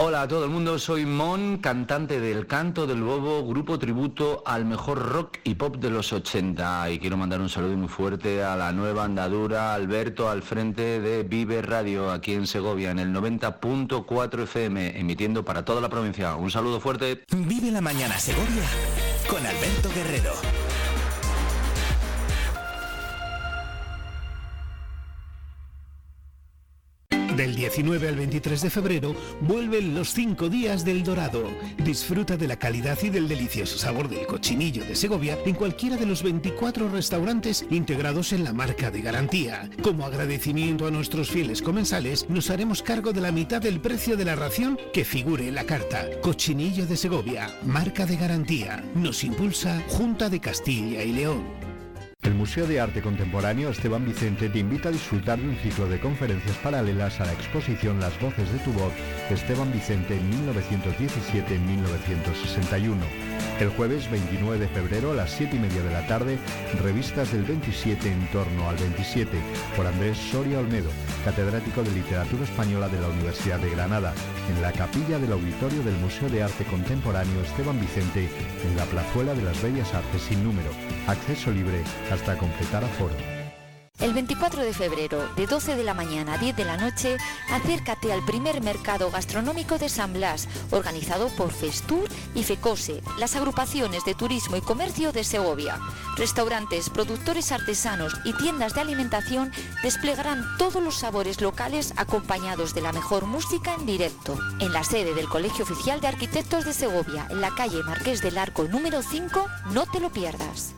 Hola a todo el mundo, soy Mon, cantante del Canto del Bobo, grupo tributo al mejor rock y pop de los 80. Y quiero mandar un saludo muy fuerte a la nueva andadura Alberto al frente de Vive Radio aquí en Segovia, en el 90.4 FM, emitiendo para toda la provincia. Un saludo fuerte. Vive la mañana Segovia con Alberto Guerrero. Del 19 al 23 de febrero vuelven los 5 días del Dorado. Disfruta de la calidad y del delicioso sabor del cochinillo de Segovia en cualquiera de los 24 restaurantes integrados en la marca de garantía. Como agradecimiento a nuestros fieles comensales, nos haremos cargo de la mitad del precio de la ración que figure en la carta. Cochinillo de Segovia, marca de garantía. Nos impulsa Junta de Castilla y León. El Museo de Arte Contemporáneo Esteban Vicente te invita a disfrutar de un ciclo de conferencias paralelas a la exposición Las voces de tu voz, Esteban Vicente 1917-1961. El jueves 29 de febrero a las 7 y media de la tarde, revistas del 27 en torno al 27, por Andrés Soria Olmedo, catedrático de Literatura Española de la Universidad de Granada, en la capilla del auditorio del Museo de Arte Contemporáneo Esteban Vicente, en la plazuela de las Bellas Artes sin número. Acceso libre hasta completar aforo. El 24 de febrero, de 12 de la mañana a 10 de la noche, acércate al primer mercado gastronómico de San Blas, organizado por Festur y FECOSE, las agrupaciones de turismo y comercio de Segovia. Restaurantes, productores artesanos y tiendas de alimentación desplegarán todos los sabores locales acompañados de la mejor música en directo. En la sede del Colegio Oficial de Arquitectos de Segovia, en la calle Marqués del Arco número 5, no te lo pierdas.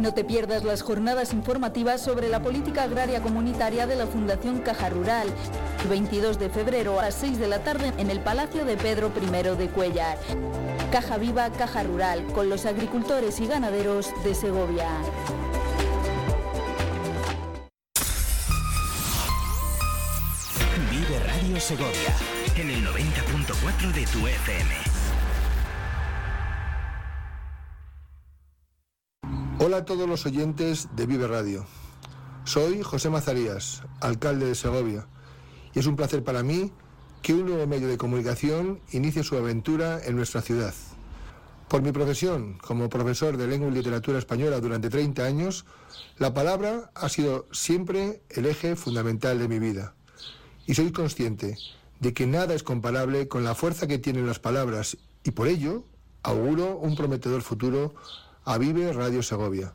No te pierdas las jornadas informativas sobre la política agraria comunitaria de la Fundación Caja Rural. 22 de febrero a las 6 de la tarde en el Palacio de Pedro I de Cuellar. Caja Viva, Caja Rural, con los agricultores y ganaderos de Segovia. Vive Radio Segovia en el 90.4 de tu FM. Hola a todos los oyentes de Vive Radio. Soy José Mazarías, alcalde de Segovia, y es un placer para mí que un nuevo medio de comunicación inicie su aventura en nuestra ciudad. Por mi profesión como profesor de lengua y literatura española durante 30 años, la palabra ha sido siempre el eje fundamental de mi vida. Y soy consciente de que nada es comparable con la fuerza que tienen las palabras y por ello auguro un prometedor futuro a Vive Radio Segovia.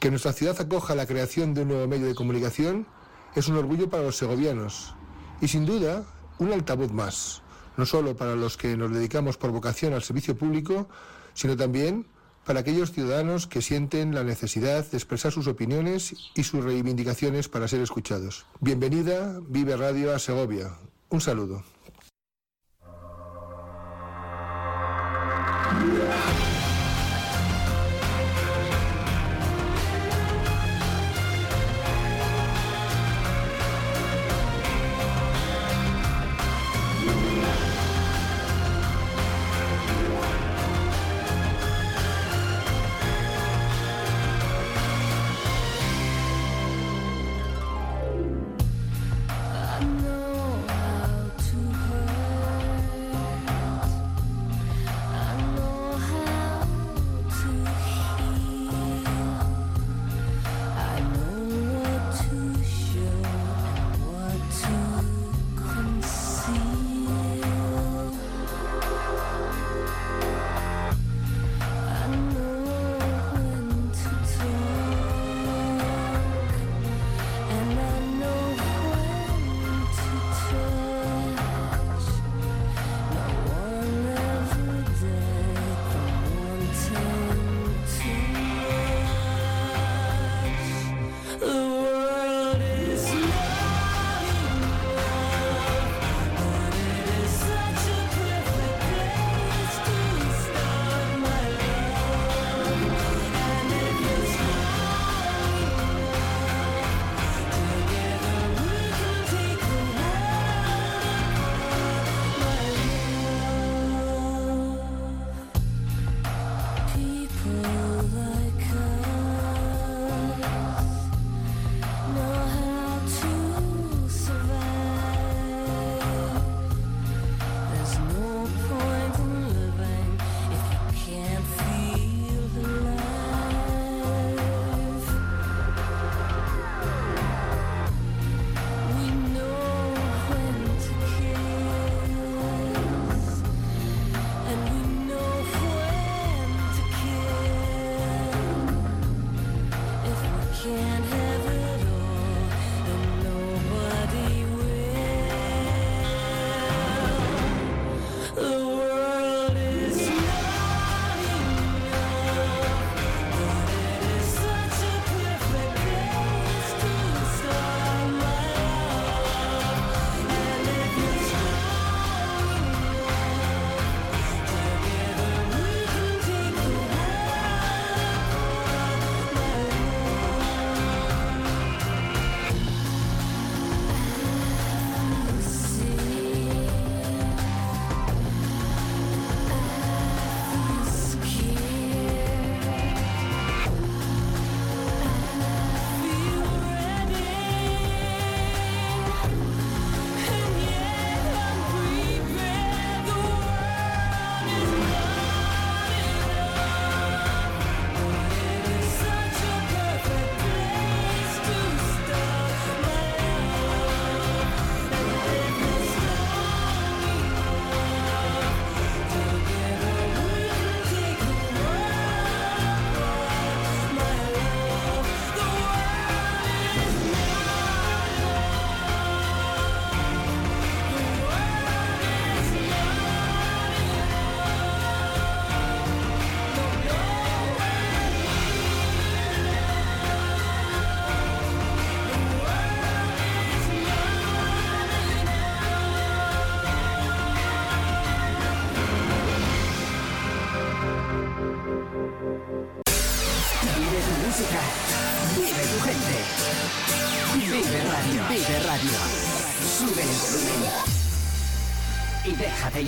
Que nuestra ciudad acoja la creación de un nuevo medio de comunicación es un orgullo para los segovianos y sin duda un altavoz más, no solo para los que nos dedicamos por vocación al servicio público, sino también para aquellos ciudadanos que sienten la necesidad de expresar sus opiniones y sus reivindicaciones para ser escuchados. Bienvenida, Vive Radio a Segovia. Un saludo.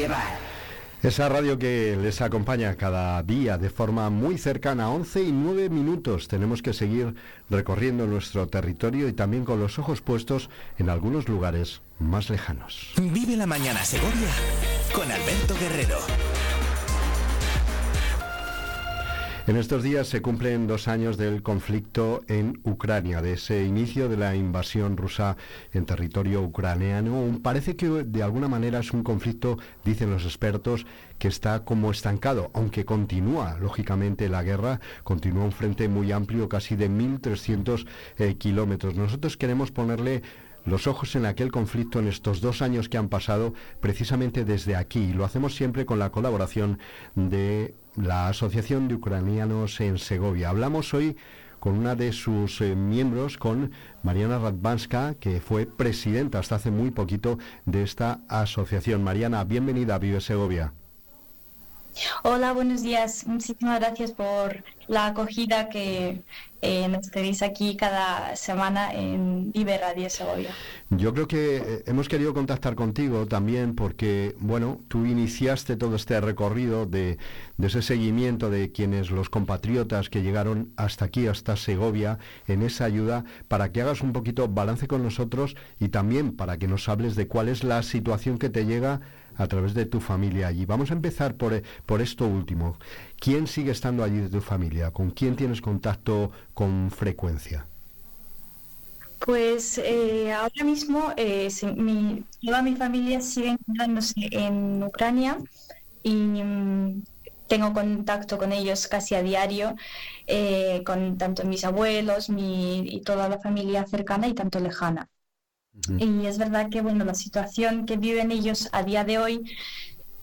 Llevar. Esa radio que les acompaña cada día de forma muy cercana, 11 y 9 minutos. Tenemos que seguir recorriendo nuestro territorio y también con los ojos puestos en algunos lugares más lejanos. Vive la mañana Segovia con Alberto Guerrero. En estos días se cumplen dos años del conflicto en Ucrania, de ese inicio de la invasión rusa en territorio ucraniano. Parece que de alguna manera es un conflicto, dicen los expertos, que está como estancado, aunque continúa, lógicamente, la guerra, continúa un frente muy amplio, casi de 1.300 eh, kilómetros. Nosotros queremos ponerle los ojos en aquel conflicto en estos dos años que han pasado precisamente desde aquí. Lo hacemos siempre con la colaboración de la Asociación de Ucranianos en Segovia. Hablamos hoy con una de sus eh, miembros, con Mariana Radvanska, que fue presidenta hasta hace muy poquito de esta asociación. Mariana, bienvenida a Vive Segovia. Hola, buenos días. Muchísimas gracias por la acogida que eh, nos tenéis aquí cada semana en Vive Radio Segovia. Yo creo que eh, hemos querido contactar contigo también porque, bueno, tú iniciaste todo este recorrido de, de ese seguimiento de quienes, los compatriotas que llegaron hasta aquí, hasta Segovia, en esa ayuda, para que hagas un poquito balance con nosotros y también para que nos hables de cuál es la situación que te llega a través de tu familia allí. Vamos a empezar por, por esto último. ¿Quién sigue estando allí de tu familia? ¿Con quién tienes contacto con frecuencia? Pues eh, ahora mismo eh, mi, toda mi familia sigue encontrándose en Ucrania y mm, tengo contacto con ellos casi a diario, eh, con tanto mis abuelos mi, y toda la familia cercana y tanto lejana. Y es verdad que bueno, la situación que viven ellos a día de hoy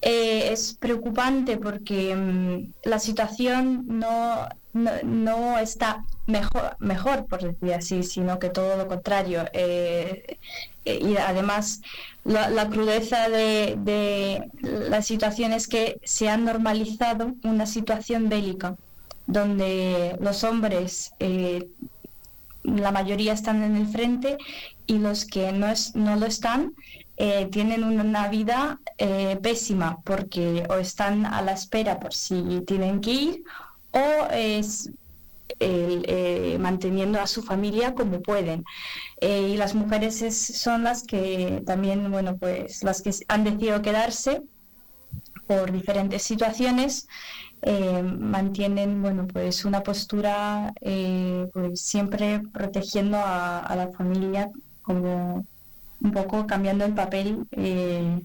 eh, es preocupante porque mm, la situación no, no, está mejor, mejor, por decir así, sino que todo lo contrario. Eh, eh, y además la, crudeza de, de, la situación es que se ha normalizado una situación bélica donde los hombres la mayoría están en el frente y los que no, es, no lo están eh, tienen una vida eh, pésima porque o están a la espera por si tienen que ir o es eh, manteniendo a su familia como pueden. y las mujeres son las que también, bueno, pues las que han decidido quedarse por diferentes situaciones eh, mantienen bueno pues una postura eh, pues siempre protegiendo a, la familia como un poco cambiando el papel eh,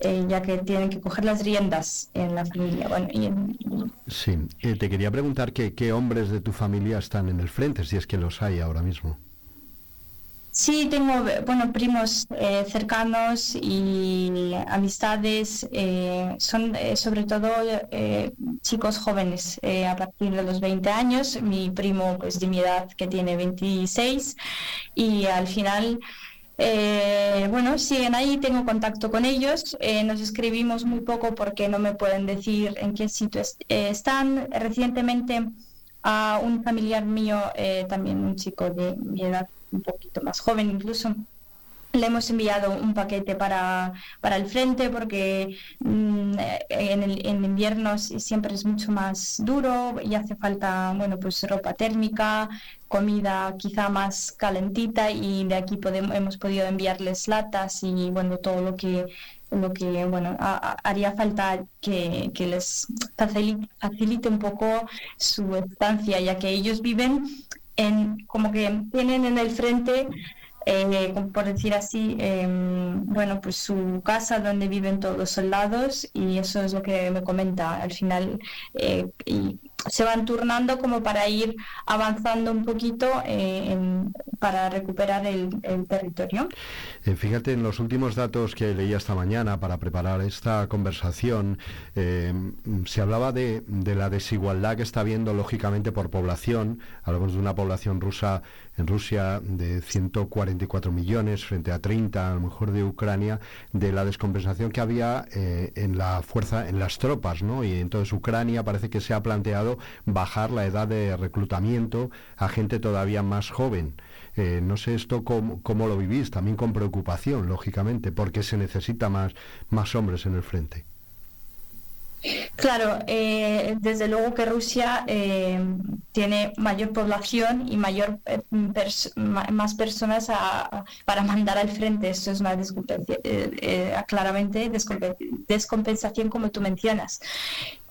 ya que tienen que coger las riendas en la familia. Bueno sí te quería preguntar que, qué hombres de tu familia están en el frente si es que los hay ahora mismo Sí, tengo bueno primos eh, cercanos y amistades. Eh, son eh, sobre todo chicos jóvenes a partir de los 20 años. Mi primo pues de mi edad que tiene 26 y al final bueno siguen ahí. Tengo contacto con ellos. nos escribimos muy poco porque no me pueden decir en qué sitio están. Recientemente a un familiar mío, también un chico de mi edad un poquito más joven incluso, le hemos enviado un paquete para, para el frente porque mm, en, el, en invierno siempre es mucho más duro y hace falta bueno pues ropa térmica comida quizá más calentita y de aquí podemos, hemos podido enviarles latas y bueno todo lo que lo que bueno haría falta que, que les facilite un poco su estancia ya que ellos viven como que tienen en el frente, eh, por decir así, em, bueno, pues su casa donde viven todos los soldados y eso es lo que me comenta al final. Eh, y se van turnando como para ir avanzando un poquito eh, para recuperar el, territorio. Eh, fíjate, en los últimos datos que leía esta mañana para preparar esta conversación, eh, se hablaba de, de, la desigualdad que está habiendo lógicamente por población. Hablamos de una población rusa en Rusia de 144 millones frente a 30 a lo mejor de Ucrania, de la descompensación que había en la fuerza, en las tropas, ¿no? Y entonces Ucrania parece que se ha planteado bajar la edad de reclutamiento a gente todavía más joven. Eh, no sé esto cómo, cómo, lo vivís, también con preocupación, lógicamente, porque se necesita más, más hombres en el frente. Claro, eh, desde luego que Rusia eh, tiene mayor población y mayor eh, más personas para mandar al frente. Esto es una claramente descompensación, como tú mencionas.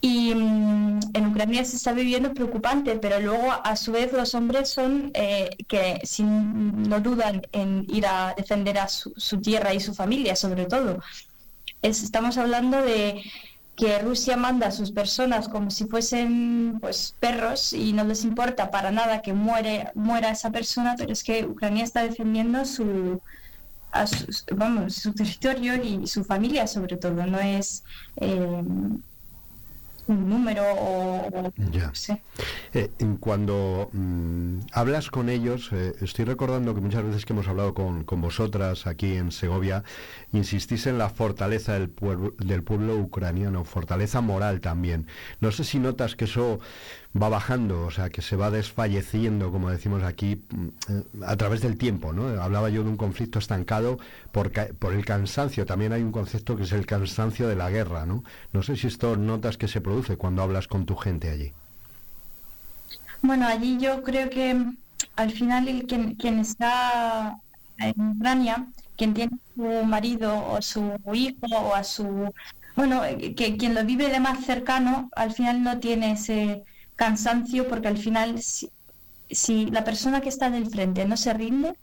Y mm, en Ucrania se está viviendo preocupante, pero luego a su vez los hombres son que sin, no dudan en ir a defender a su tierra y su familia, sobre todo. estamos hablando de que Rusia manda a sus personas como si fuesen pues perros y no les importa para nada que muere muera esa persona, pero es que Ucrania está defendiendo su, vamos, su territorio y su familia sobre todo, no es eh, un número o, ya. Eh, cuando mm, hablas con ellos, eh, estoy recordando que muchas veces que hemos hablado con, con, vosotras aquí en Segovia, insistís en la fortaleza del pueblo, del pueblo ucraniano, fortaleza moral también. No sé si notas que eso va bajando, o sea, que se va desfalleciendo, como decimos aquí, mm, a través del tiempo, ¿no? Hablaba yo de un conflicto estancado por, por el cansancio. También hay un concepto que es el cansancio de la guerra, ¿no? No sé si esto notas que se produce cuando hablas con tu gente allí. Bueno, allí yo creo que mm, al final el, quien, quien está en Ucrania, quien tiene su marido o su hijo o a su... Bueno, eh, que quien lo vive de más cercano, al final no tiene ese cansancio porque al final si, la persona que está del frente no se rinde,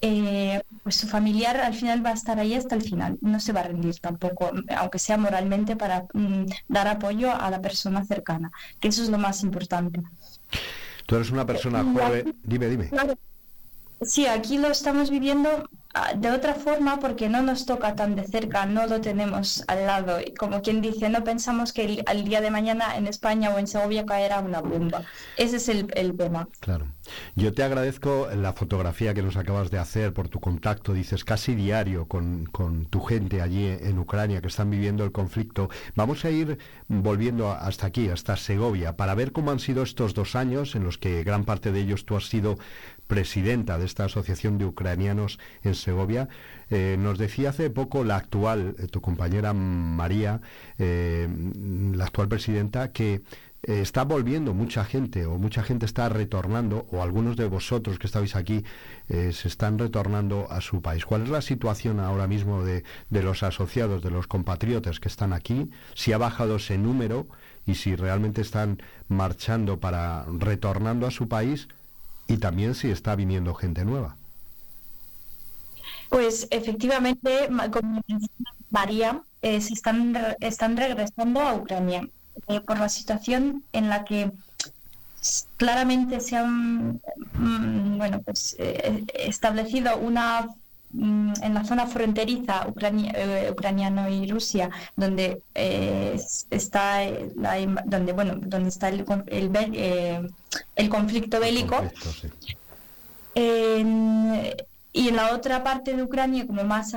eh, pues su familiar al final va a estar ahí hasta el final, no se va a rendir tampoco, aunque sea moralmente para mm, dar apoyo a la persona cercana, que eso es lo más importante. Tú eres una persona joven, dime, dime. Sí, aquí lo estamos viviendo de otra forma porque no nos toca tan de cerca, no lo tenemos al lado. Y como quien dice, no pensamos que al día de mañana en España o en Segovia caerá una bomba. Ese es el, el, tema. Claro. Yo te agradezco la fotografía que nos acabas de hacer por tu contacto, dices casi diario con, con tu gente allí en Ucrania que están viviendo el conflicto. Vamos a ir volviendo hasta aquí, hasta Segovia, para ver cómo han sido estos dos años en los que gran parte de ellos tú has sido presidenta de esta Asociación de Ucranianos en Segovia. Eh, nos decía hace poco la actual, eh, tu compañera María, eh, la actual presidenta, que está volviendo mucha gente o mucha gente está retornando o algunos de vosotros que estáis aquí se están retornando a su país. ¿Cuál es la situación ahora mismo de, de, los asociados, de los compatriotas que están aquí? Si ha bajado ese número y si realmente están marchando para retornando a su país y también si está viniendo gente nueva. Pues efectivamente, como María, eh, se están, están regresando a Ucrania eh, por la situación en la que claramente se han mm, bueno, pues, eh, establecido una en la zona fronteriza eh, ucraniano y Rusia, donde eh, está la, donde bueno donde está el, el, eh, el conflicto bélico. y en la otra parte de Ucrania, como más,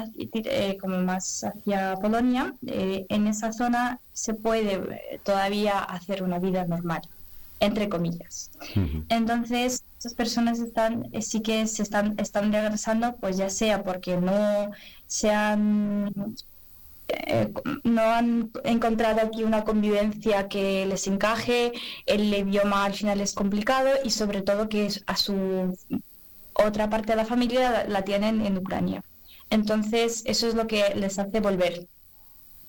como más hacia Polonia, en esa zona se puede todavía hacer una vida normal entre comillas. Entonces, esas personas están, eh, sí que se están, están regresando, pues ya sea porque no se han, eh, no han encontrado aquí una convivencia que les encaje, el idioma al final es complicado y sobre todo que a su otra parte de la familia la tienen en Ucrania. Entonces, eso es lo que les hace volver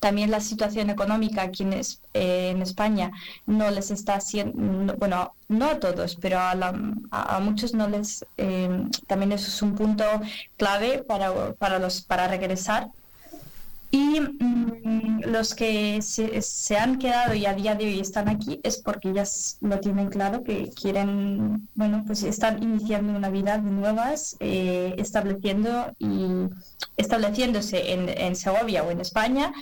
también la situación económica aquí en, eh, en España no les está haciendo, bueno, no a todos, pero a, a, muchos no les, eh, también eso es un punto clave para, para, los, para regresar. Y mm, los que se, han quedado y a día de hoy están aquí es porque ya lo tienen claro, que quieren, bueno, pues están iniciando una vida de nuevas, eh, estableciendo y estableciéndose en Segovia o en España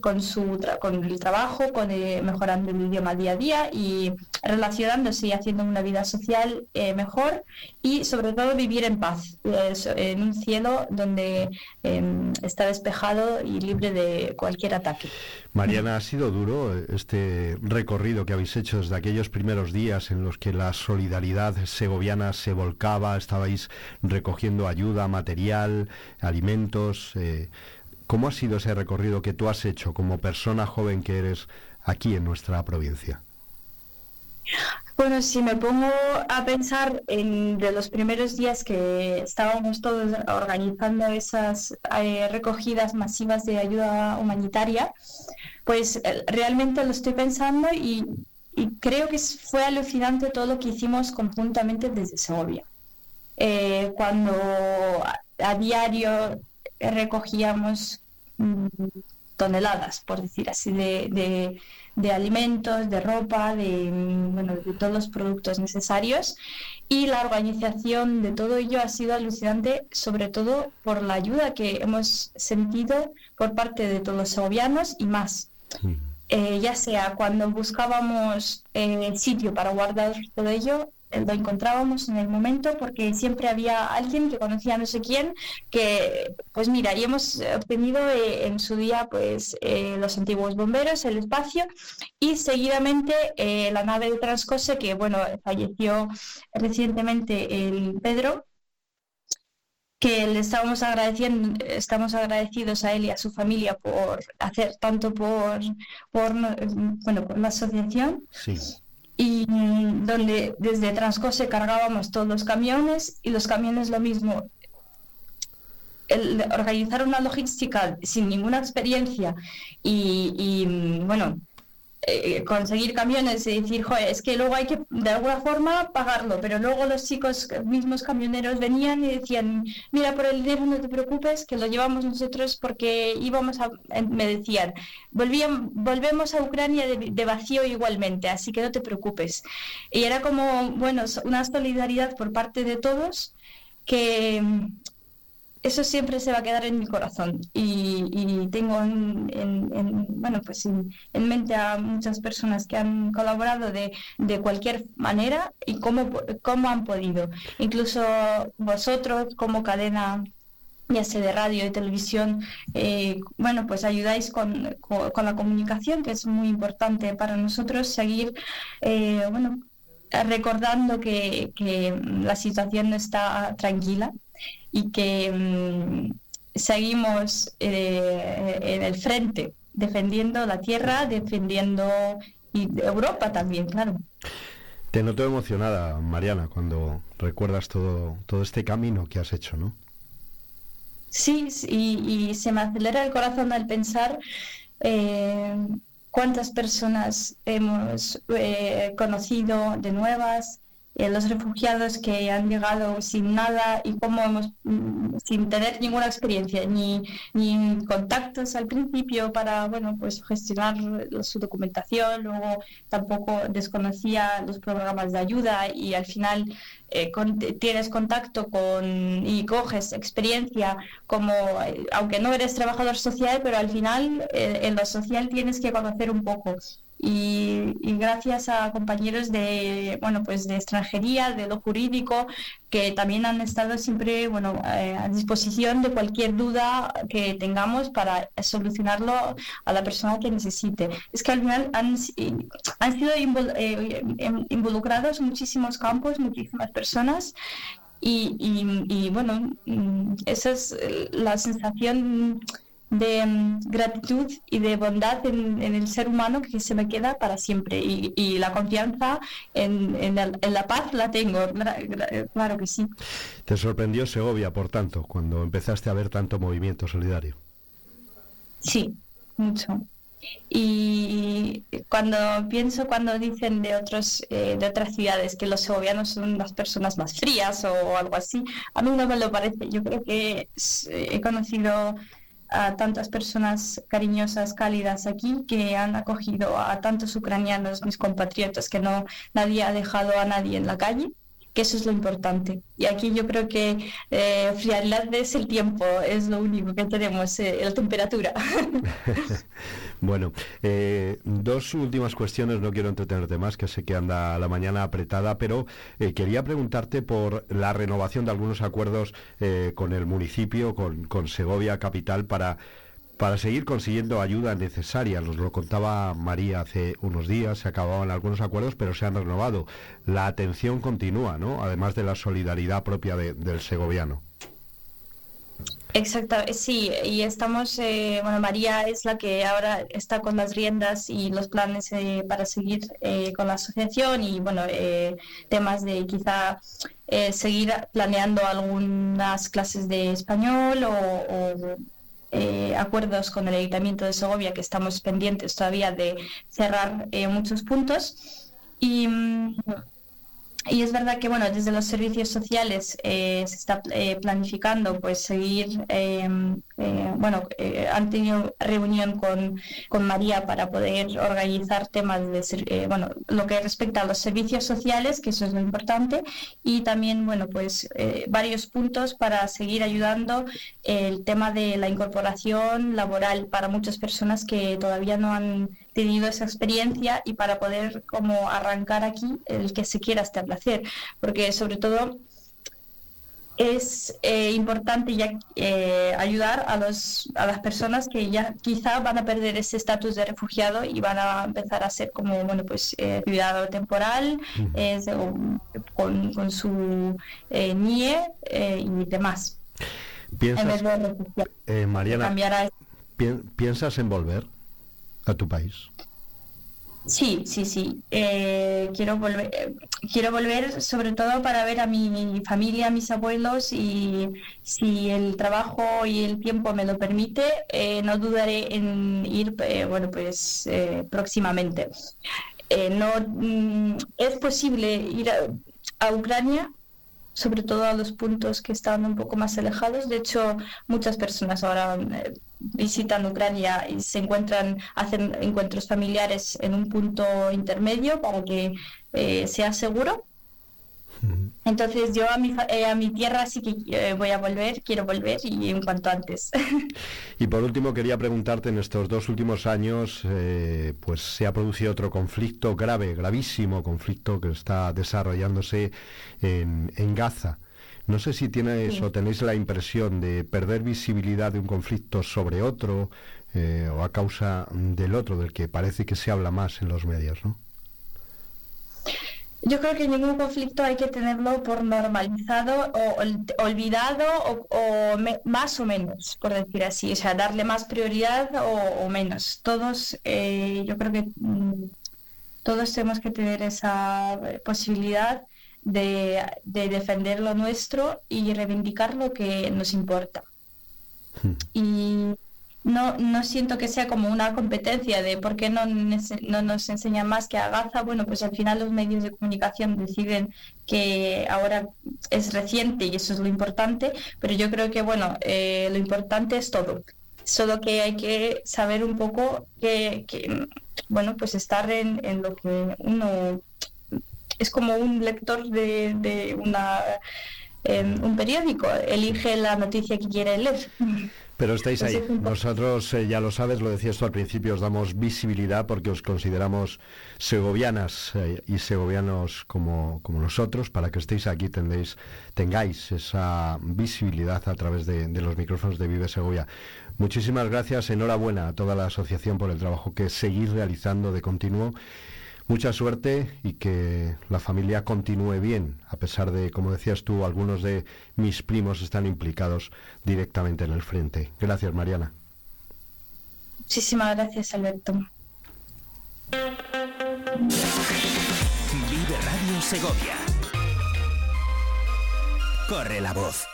con su con el trabajo, con eh, mejorando el idioma día a día y relacionándose y haciendo una vida social eh, mejor y sobre todo vivir en paz, en un cielo donde em, está despejado y libre de cualquier ataque. Mariana, ha sido duro este recorrido que habéis hecho desde aquellos primeros días en los que la solidaridad segoviana se volcaba, estabais recogiendo ayuda, material, alimentos. ¿Cómo ha sido ese recorrido que tú has hecho como persona joven que eres aquí en nuestra provincia? Bueno, si me pongo a pensar en de los primeros días que estábamos todos organizando esas eh, recogidas masivas de ayuda humanitaria, pues eh, realmente lo estoy pensando y, creo que fue alucinante todo lo que hicimos conjuntamente desde Segovia. Eh, cuando a diario recogíamos mm, toneladas, por decir así, de, alimentos, de ropa, de, mm, bueno, de todos los productos necesarios. Y la organización de todo ello ha sido alucinante, sobre todo por la ayuda que hemos sentido por parte de todos los segovianos y más. Eh, ya sea cuando buscábamos el eh, sitio para guardar todo ello, lo encontrábamos en el momento porque siempre había alguien que conocía no sé quién que pues mira y hemos obtenido eh, en su día pues eh, los antiguos bomberos el espacio y seguidamente eh, la nave de Transcose que bueno falleció recientemente el Pedro que le estábamos agradeciendo, estamos agradecidos a él y a su familia por hacer tanto por, por bueno por la asociación. Sí y donde desde Transcose cargábamos todos los camiones y los camiones lo mismo. El organizar una logística sin ninguna experiencia y, y bueno, eh, conseguir camiones y decir, joder, es que luego hay que de alguna forma pagarlo, pero luego los chicos mismos camioneros venían y decían, mira, por el dinero no te preocupes, que lo llevamos nosotros porque íbamos a, me decían, volvían, volvemos a Ucrania de, vacío igualmente, así que no te preocupes. Y era como, bueno, una solidaridad por parte de todos que eso siempre se va a quedar en mi corazón. Y, tengo en, bueno pues en, mente a muchas personas que han colaborado de, cualquier manera y cómo, cómo han podido. Incluso vosotros como cadena ya sea de radio y televisión, eh, bueno, pues ayudáis con, con, la comunicación, que es muy importante para nosotros seguir, eh, bueno, recordando que la situación no está tranquila, y que mm, seguimos eh, en el frente, defendiendo la tierra, defendiendo y Europa también, claro. Te noto emocionada, Mariana, cuando recuerdas todo, todo este camino que has hecho, ¿no? Sí, y, se me acelera el corazón al pensar eh, cuántas personas hemos eh, conocido de nuevas, eh, los refugiados que han llegado sin nada y cómo hemos, mm, sin tener ninguna experiencia ni, ni contactos al principio para bueno pues gestionar su documentación, luego tampoco desconocía los programas de ayuda y al final eh, tienes contacto con y coges experiencia como, eh, aunque no eres trabajador social, pero al final en lo social tienes que conocer un poco y, gracias a compañeros de bueno pues de extranjería de lo jurídico que también han estado siempre bueno eh, a disposición de cualquier duda que tengamos para solucionarlo a la persona que necesite. Es que al final han, han sido eh, em, involucrados muchísimos campos muchísimas personas y, y bueno mm, esa es la sensación de mm, gratitud y de bondad en, el ser humano que se me queda para siempre. Y, la confianza en, la paz la tengo, claro que sí. ¿Te sorprendió Segovia, por tanto, cuando empezaste a ver tanto movimiento solidario? Sí, mucho. Y cuando pienso cuando dicen de otros eh, de otras ciudades que los segovianos son las personas más frías o algo así, a mí no me lo parece. Yo creo que he conocido a tantas personas cariñosas, cálidas aquí, que han acogido a tantos ucranianos, mis compatriotas, que no nadie ha dejado a nadie en la calle. que eso es lo importante. Y aquí yo creo que eh, frialdad es el tiempo, es lo único que tenemos, eh, la temperatura. bueno, eh, dos últimas cuestiones, no quiero entretenerte más, que sé que anda la mañana apretada, pero eh, quería preguntarte por la renovación de algunos acuerdos con el municipio, con, con Segovia Capital, para para seguir consiguiendo ayuda necesaria. Nos lo contaba María hace unos días, se acababan algunos acuerdos, pero se han renovado. La atención continúa, ¿no? Además de la solidaridad propia del segoviano. Exacto, sí, y estamos, eh, bueno, María es la que ahora está con las riendas y los planes eh, para seguir eh, con la asociación y, bueno, temas de quizá seguir planeando algunas clases de español o eh, acuerdos con el Ayuntamiento de Segovia que estamos pendientes todavía de cerrar eh, muchos puntos. Y, mm, y es verdad que bueno, desde los servicios sociales eh, se está planificando pues seguir em, eh, bueno, eh, han tenido reunión con, con, María para poder organizar temas de, eh, bueno, lo que respecta a los servicios sociales, que eso es lo importante, y también, bueno, pues varios puntos para seguir ayudando el tema de la incorporación laboral para muchas personas que todavía no han tenido esa experiencia y para poder como arrancar aquí el que se quiera establecer, porque sobre todo es eh, importante ya eh, ayudar a, los, a las personas que ya quizá van a perder ese estatus de refugiado y van a empezar a ser como bueno pues eh, cuidado temporal con, con, su NIE y demás. ¿Piensas, Mariana, ¿piensas en volver a tu país? Sí, sí, sí. Eh, quiero volver, eh, quiero volver sobre todo para ver a mi familia, a mis abuelos y si el trabajo y el tiempo me lo permite, eh, no dudaré en ir, bueno, pues próximamente. no mm, es posible ir a Ucrania sobre todo a los puntos que están un poco más alejados. De hecho, muchas personas ahora eh, visitan Ucrania y se encuentran, hacen encuentros familiares en un punto intermedio para que eh, sea seguro. Entonces yo a mi, eh, a mi tierra sí que eh, voy a volver, quiero volver y en cuanto antes. y por último quería preguntarte, en estos dos últimos años eh, pues se ha producido otro conflicto grave, gravísimo conflicto que está desarrollándose en, en Gaza. No sé si tienes o tenéis la impresión de perder visibilidad de un conflicto sobre otro o a causa del otro, del que parece que se habla más en los medios, ¿no? Yo creo que ningún conflicto hay que tenerlo por normalizado o olvidado o, más o menos, por decir así, o sea, darle más prioridad o, menos. Todos, eh, yo creo que mm, todos tenemos que tener esa posibilidad de, de, defender lo nuestro y reivindicar lo que nos importa. Hmm. Y no, no siento que sea como una competencia de por qué no, no nos enseñan más que a Gaza. Bueno, pues al final los medios de comunicación deciden que ahora es reciente y eso es lo importante, pero yo creo que, bueno, eh, lo importante es todo. Solo que hay que saber un poco que, bueno, pues estar en, en lo que uno es como un lector de, de una, un periódico, elige la noticia que quiere leer. Pero estáis ahí. Nosotros, eh, ya lo sabes, lo decías tú al principio, os damos visibilidad porque os consideramos segovianas eh, y segovianos como, como, nosotros. Para que estéis aquí tendéis, tengáis esa visibilidad a través de, de, los micrófonos de Vive Segovia. Muchísimas gracias, enhorabuena a toda la asociación por el trabajo que seguís realizando de continuo Mucha suerte y que la familia continúe bien, a pesar de, como decías tú, algunos de mis primos están implicados directamente en el frente. Gracias, Mariana. Muchísimas gracias, Alberto. Vive Radio Segovia. Corre la voz.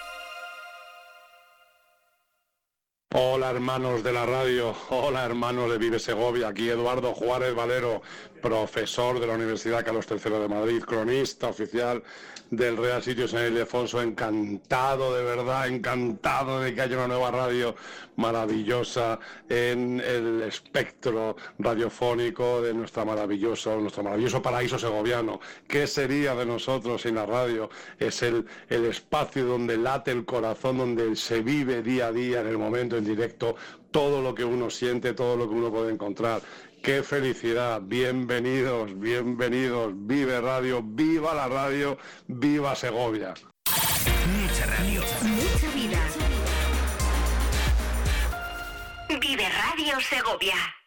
Hola hermanos de la radio, hola hermanos de Vive Segovia, aquí Eduardo Juárez Valero profesor de la Universidad Carlos III de Madrid, cronista oficial del Real Sitio San Ildefonso, encantado de verdad, encantado de que haya una nueva radio maravillosa en el espectro radiofónico de nuestra maravilloso, nuestro maravilloso paraíso segoviano. ¿Qué sería de nosotros sin la radio? Es el, el espacio donde late el corazón, donde se vive día a día en el momento en directo todo lo que uno siente, todo lo que uno puede encontrar. Qué felicidad, bienvenidos, bienvenidos, vive radio, viva la radio, viva Segovia. Mucha radio. Mucha vida. Vive Radio Segovia.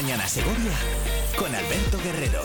Mañana Segovia con Alberto Guerrero.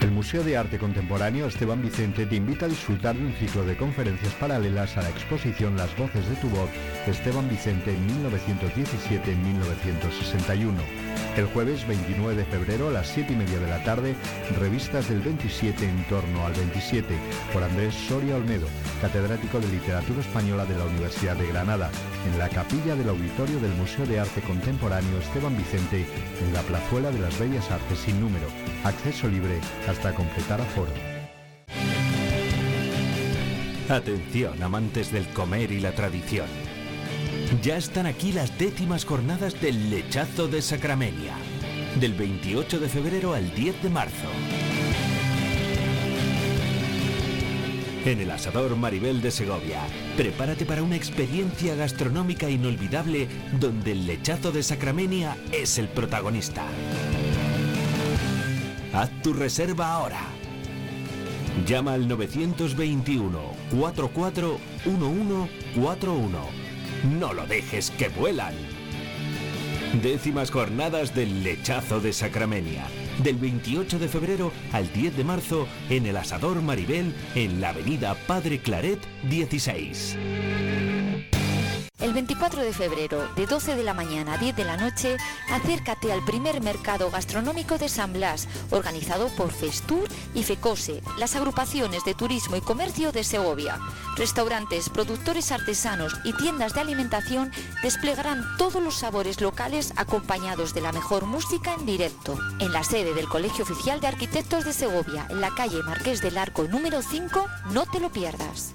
El Museo de Arte Contemporáneo Esteban Vicente te invita a disfrutar de un ciclo de conferencias paralelas a la exposición Las voces de tu voz, Esteban Vicente 1917-1961. El jueves 29 de febrero a las 7 y media de la tarde, revistas del 27 en torno al 27, por Andrés Soria Olmedo, catedrático de Literatura Española de la Universidad de Granada, en la capilla del auditorio del Museo de Arte Contemporáneo Esteban Vicente, en la plazuela de las Bellas Artes sin número. Acceso libre hasta completar aforo. Atención, amantes del comer y la tradición. Ya están aquí las décimas jornadas del lechazo de Sacramenia, del 28 de febrero al 10 de marzo. En el asador Maribel de Segovia, prepárate para una experiencia gastronómica inolvidable donde el lechazo de Sacramenia es el protagonista. Haz tu reserva ahora. Llama al 921 44 1141. No lo dejes que vuelan. Décimas jornadas del lechazo de Sacramenia. Del 28 de febrero al 10 de marzo en el Asador Maribel en la avenida Padre Claret 16. El 24 de febrero, de 12 de la mañana a 10 de la noche, acércate al primer mercado gastronómico de San Blas, organizado por Festur y Fecose, las agrupaciones de turismo y comercio de Segovia. Restaurantes, productores artesanos y tiendas de alimentación desplegarán todos los sabores locales acompañados de la mejor música en directo. En la sede del Colegio Oficial de Arquitectos de Segovia, en la calle Marqués del Arco número 5, no te lo pierdas.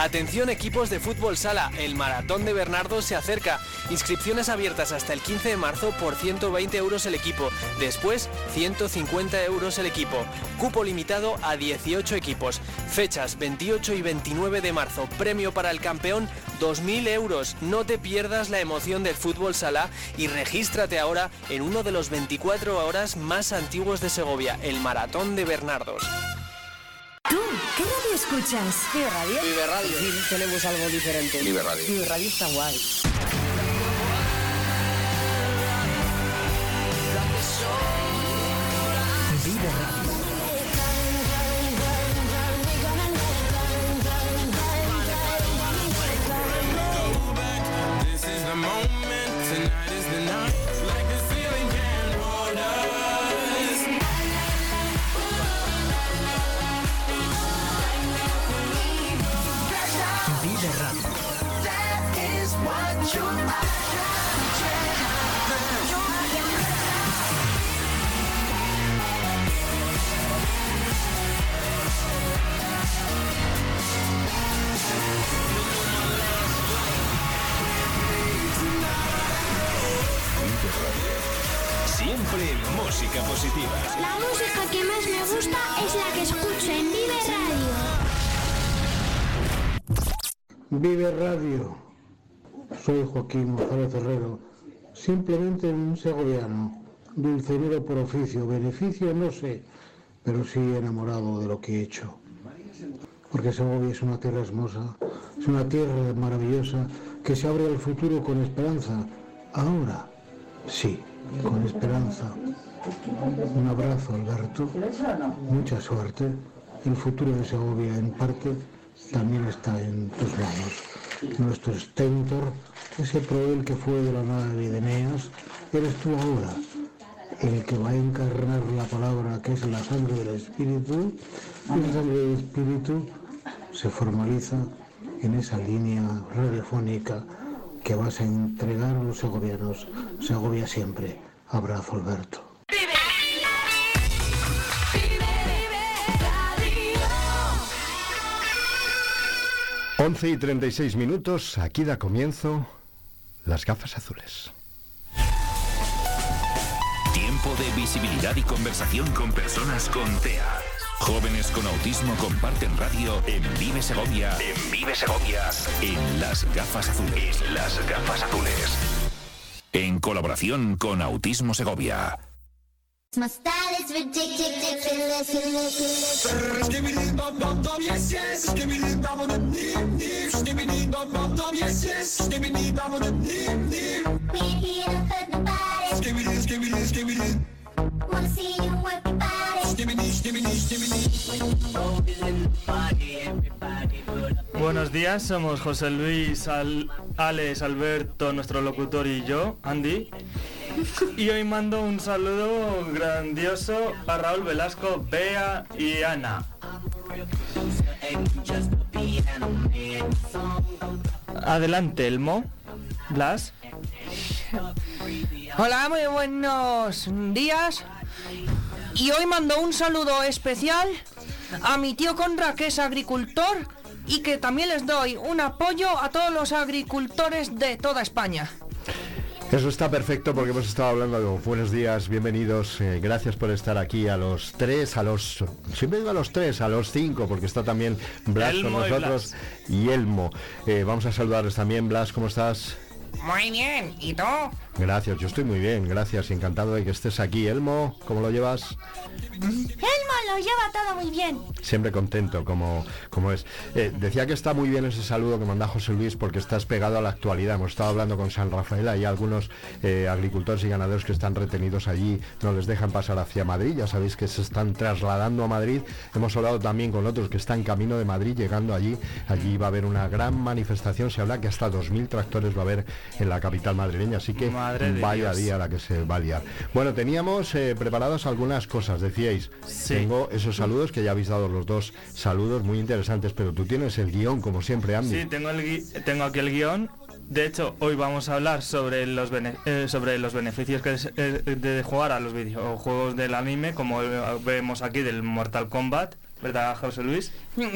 Atención equipos de fútbol sala, el maratón de Bernardo se acerca. Inscripciones abiertas hasta el 15 de marzo por 120 euros el equipo. Después 150 euros el equipo. Cupo limitado a 18 equipos. Fechas 28 y 29 de marzo. Premio para el campeón 2.000 euros. No te pierdas la emoción del fútbol sala y regístrate ahora en uno de los 24 horas más antiguos de Segovia, el maratón de Bernardos. ¿Tú qué radio escuchas? Vive Radio. Vive Radio. tenemos algo diferente. Vive Radio. Vive Radio está guay. Siempre música positiva. La música que más me gusta es la que escucho en Vive Radio. Vive Radio. Soy Joaquín González Herrero, simplemente un segoviano, dulcinero por oficio, beneficio no sé, pero sí enamorado de lo que he hecho. Porque Segovia es una tierra hermosa, es una tierra maravillosa que se abre al futuro con esperanza. Ahora, sí, con esperanza. Un abrazo, Alberto. Mucha suerte. El futuro de Segovia, en parte, también está en tus manos. Nuestro Stentor, ese proel que fue de la nave de Eneas, eres tú ahora, el que va a encarnar la palabra que es la sangre del Espíritu, y la sangre del Espíritu se formaliza en esa línea radiofónica que vas a entregar a los segovianos. Segovia siempre. Abrazo, Alberto. 11 y 36 minutos, aquí da comienzo las gafas azules. Tiempo de visibilidad y conversación con personas con TEA. Jóvenes con autismo comparten radio en Vive Segovia. En Vive Segovia. En las gafas azules. En las gafas azules. En colaboración con Autismo Segovia. Buenos días, somos José Luis, Al- Alex, Alberto, nuestro locutor y yo, Andy. Y hoy mando un saludo grandioso a Raúl Velasco, Bea y Ana. Adelante, Elmo. Blas. Hola, muy buenos días. Y hoy mando un saludo especial a mi tío Conra, que es agricultor, y que también les doy un apoyo a todos los agricultores de toda España. Eso está perfecto porque hemos estado hablando de buenos días, bienvenidos, eh, gracias por estar aquí a los tres, a los, siempre digo a los tres, a los cinco, porque está también Blas Elmo con y nosotros y, Elmo. Eh, vamos a saludarles también, Blas, ¿cómo estás? Muy bien, ¿y tú? Gracias, yo estoy muy bien, gracias y encantado de que estés aquí. Elmo, ¿cómo lo llevas? Elmo lo lleva todo muy bien. Siempre contento, como, como es. Eh, decía que está muy bien ese saludo que manda José Luis porque estás pegado a la actualidad. Hemos estado hablando con San Rafael, hay algunos eh, agricultores y ganaderos que están retenidos allí, no les dejan pasar hacia Madrid, ya sabéis que se están trasladando a Madrid. Hemos hablado también con otros que están camino de Madrid, llegando allí. Allí va a haber una gran manifestación, se habla que hasta 2.000 tractores va a haber en la capital madrileña, así que Madre vaya día la que se va a liar. Bueno, teníamos eh, preparadas algunas cosas, decíais. Tengo esos saludos que ya habéis dado los dos saludos muy interesantes, pero tú tienes el guion como siempre, Andy. Sí, tengo, el tengo aquí el guion. De hecho, hoy vamos a hablar sobre los, bene- eh, sobre los beneficios que es, eh, de jugar a los videojuegos del anime, como vemos aquí del Mortal Kombat, ¿verdad, José Luis?